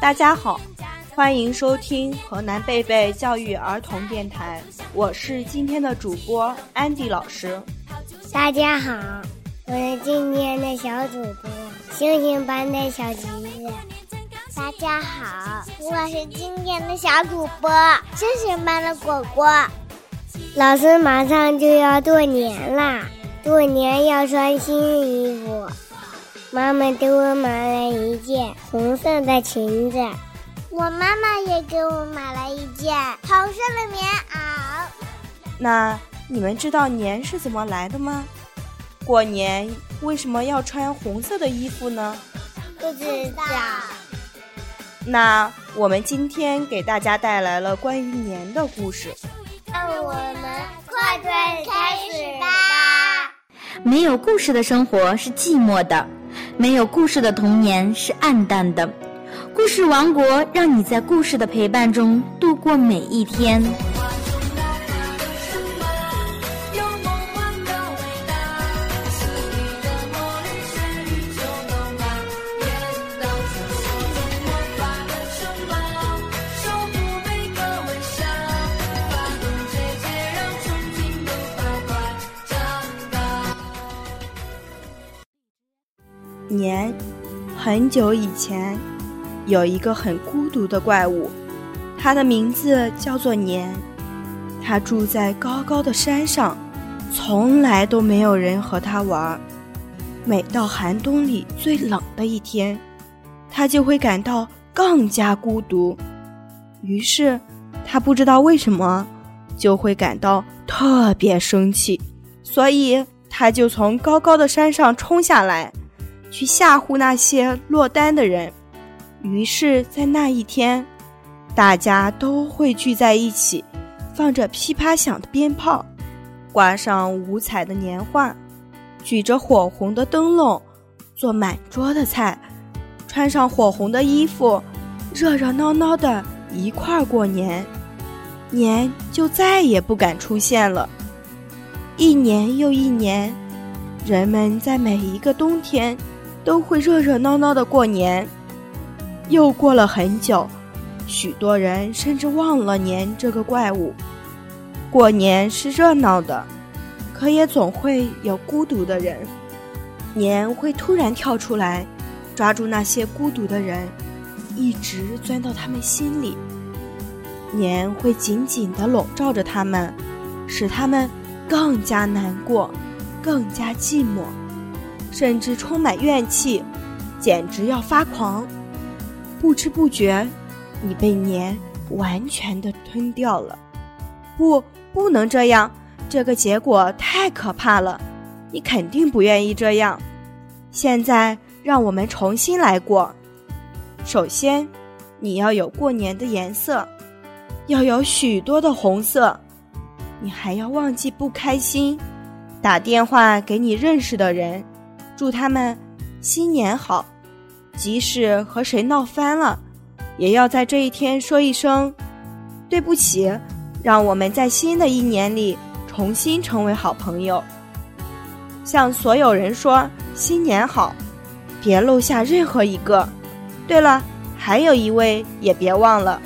大家好，欢迎收听河南贝贝教育儿童电台，我是今天的主播安迪老师。大家好，我是今天的小主播星星班的小橘子。大家好，我是今天的小主播星星班的果果。老师马上就要过年啦，过年要穿新衣服。妈妈给我买了一件红色的裙子，我妈妈也给我买了一件红色的棉袄。那你们知道年是怎么来的吗？过年为什么要穿红色的衣服呢？不知道。那我们今天给大家带来了关于年的故事。让我们快快开始吧。没有故事的生活是寂寞的。没有故事的童年是暗淡的，故事王国让你在故事的陪伴中度过每一天。年，很久以前，有一个很孤独的怪物，它的名字叫做年。它住在高高的山上，从来都没有人和它玩。每到寒冬里最冷的一天，它就会感到更加孤独。于是，它不知道为什么，就会感到特别生气，所以它就从高高的山上冲下来。去吓唬那些落单的人，于是，在那一天，大家都会聚在一起，放着噼啪响的鞭炮，挂上五彩的年画，举着火红的灯笼，做满桌的菜，穿上火红的衣服，热热闹闹的一块儿过年。年就再也不敢出现了。一年又一年，人们在每一个冬天。都会热热闹闹的过年。又过了很久，许多人甚至忘了年这个怪物。过年是热闹的，可也总会有孤独的人。年会突然跳出来，抓住那些孤独的人，一直钻到他们心里。年会紧紧地笼罩着他们，使他们更加难过，更加寂寞。甚至充满怨气，简直要发狂。不知不觉，你被年完全的吞掉了。不，不能这样，这个结果太可怕了。你肯定不愿意这样。现在，让我们重新来过。首先，你要有过年的颜色，要有许多的红色。你还要忘记不开心，打电话给你认识的人。祝他们新年好，即使和谁闹翻了，也要在这一天说一声对不起，让我们在新的一年里重新成为好朋友。向所有人说新年好，别漏下任何一个。对了，还有一位也别忘了，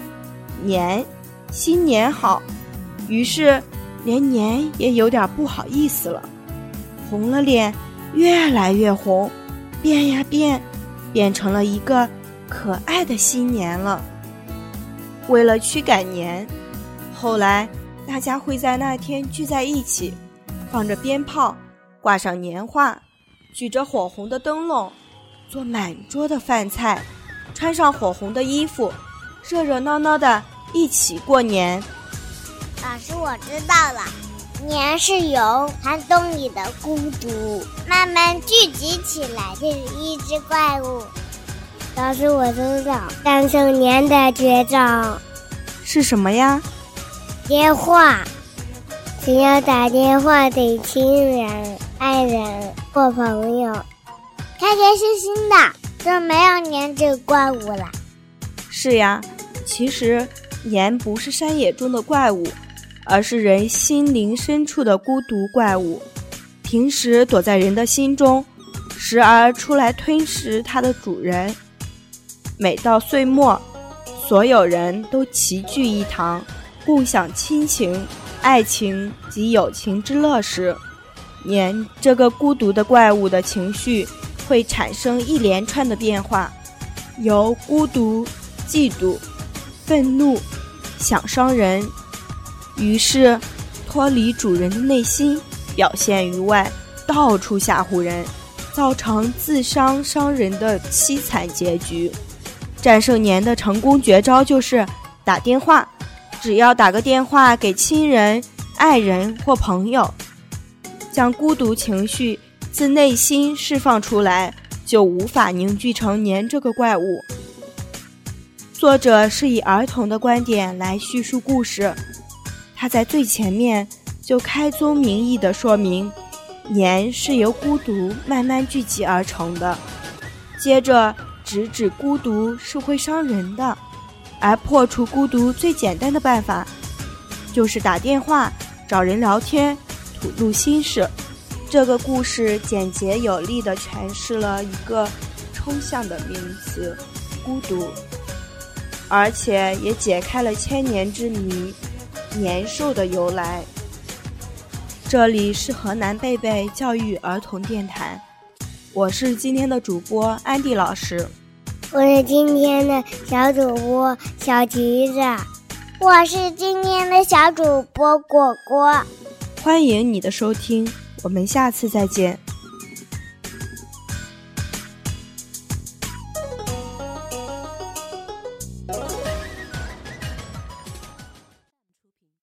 年，新年好。于是，连年也有点不好意思了，红了脸。越来越红，变呀变，变成了一个可爱的新年了。为了驱赶年，后来大家会在那天聚在一起，放着鞭炮，挂上年画，举着火红的灯笼，做满桌的饭菜，穿上火红的衣服，热热闹闹的一起过年。老师，我知道了。年是由寒冬里的孤独慢慢聚集起来的一只怪物。老师，我知道战胜年的绝招是什么呀？电话，只要打电话给亲人、爱人或朋友，开开心心的，就没有年这个怪物了。是呀，其实年不是山野中的怪物。而是人心灵深处的孤独怪物，平时躲在人的心中，时而出来吞食它的主人。每到岁末，所有人都齐聚一堂，共享亲情、爱情及友情之乐时，年这个孤独的怪物的情绪会产生一连串的变化，由孤独、嫉妒、愤怒、想伤人，于是脱离主人的内心，表现于外，到处吓唬人，造成自伤伤人的凄惨结局。战胜年的成功绝招就是打电话，只要打个电话给亲人、爱人或朋友。将孤独情绪自内心释放出来，就无法凝聚成年这个怪物。作者是以儿童的观点来叙述故事，他在最前面就开宗明义地说明，年是由孤独慢慢聚集而成的。接着直指孤独是会伤人的，而破除孤独最简单的办法，就是打电话找人聊天。吐露心事，这个故事简洁有力地诠释了一个抽象的名词——孤独，而且也解开了千年之谜——年兽的由来。这里是河南贝贝教育儿童电台，我是今天的主播安迪老师，我是今天的小主播小橘子，我是今天的小主播果果。欢迎你的收听，我们下次再见。